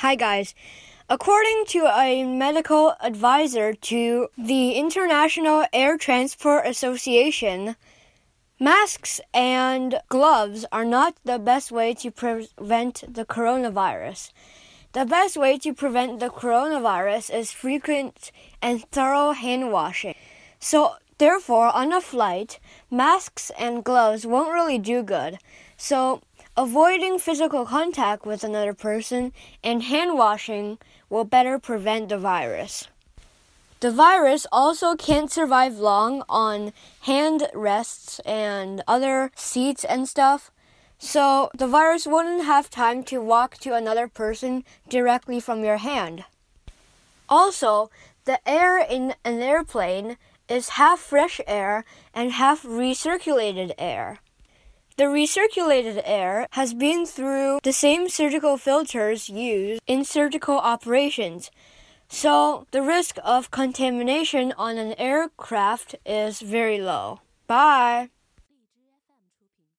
Hi, guys. According to a medical advisor to the International Air Transport Association, masks and gloves are not the best way to prevent the coronavirus. The best way to prevent the coronavirus is frequent and thorough hand washing. So, therefore, on a flight, masks and gloves won't really do good. So, Avoiding physical contact with another person and hand washing will better prevent the virus. The virus also can't survive long on hand rests and other seats and stuff. So the virus wouldn't have time to walk to another person directly from your hand. Also, the air in an airplane is half fresh air and half recirculated air. The recirculated air has been through the same surgical filters used in surgical operations, so the risk of contamination on an aircraft is very low. Bye.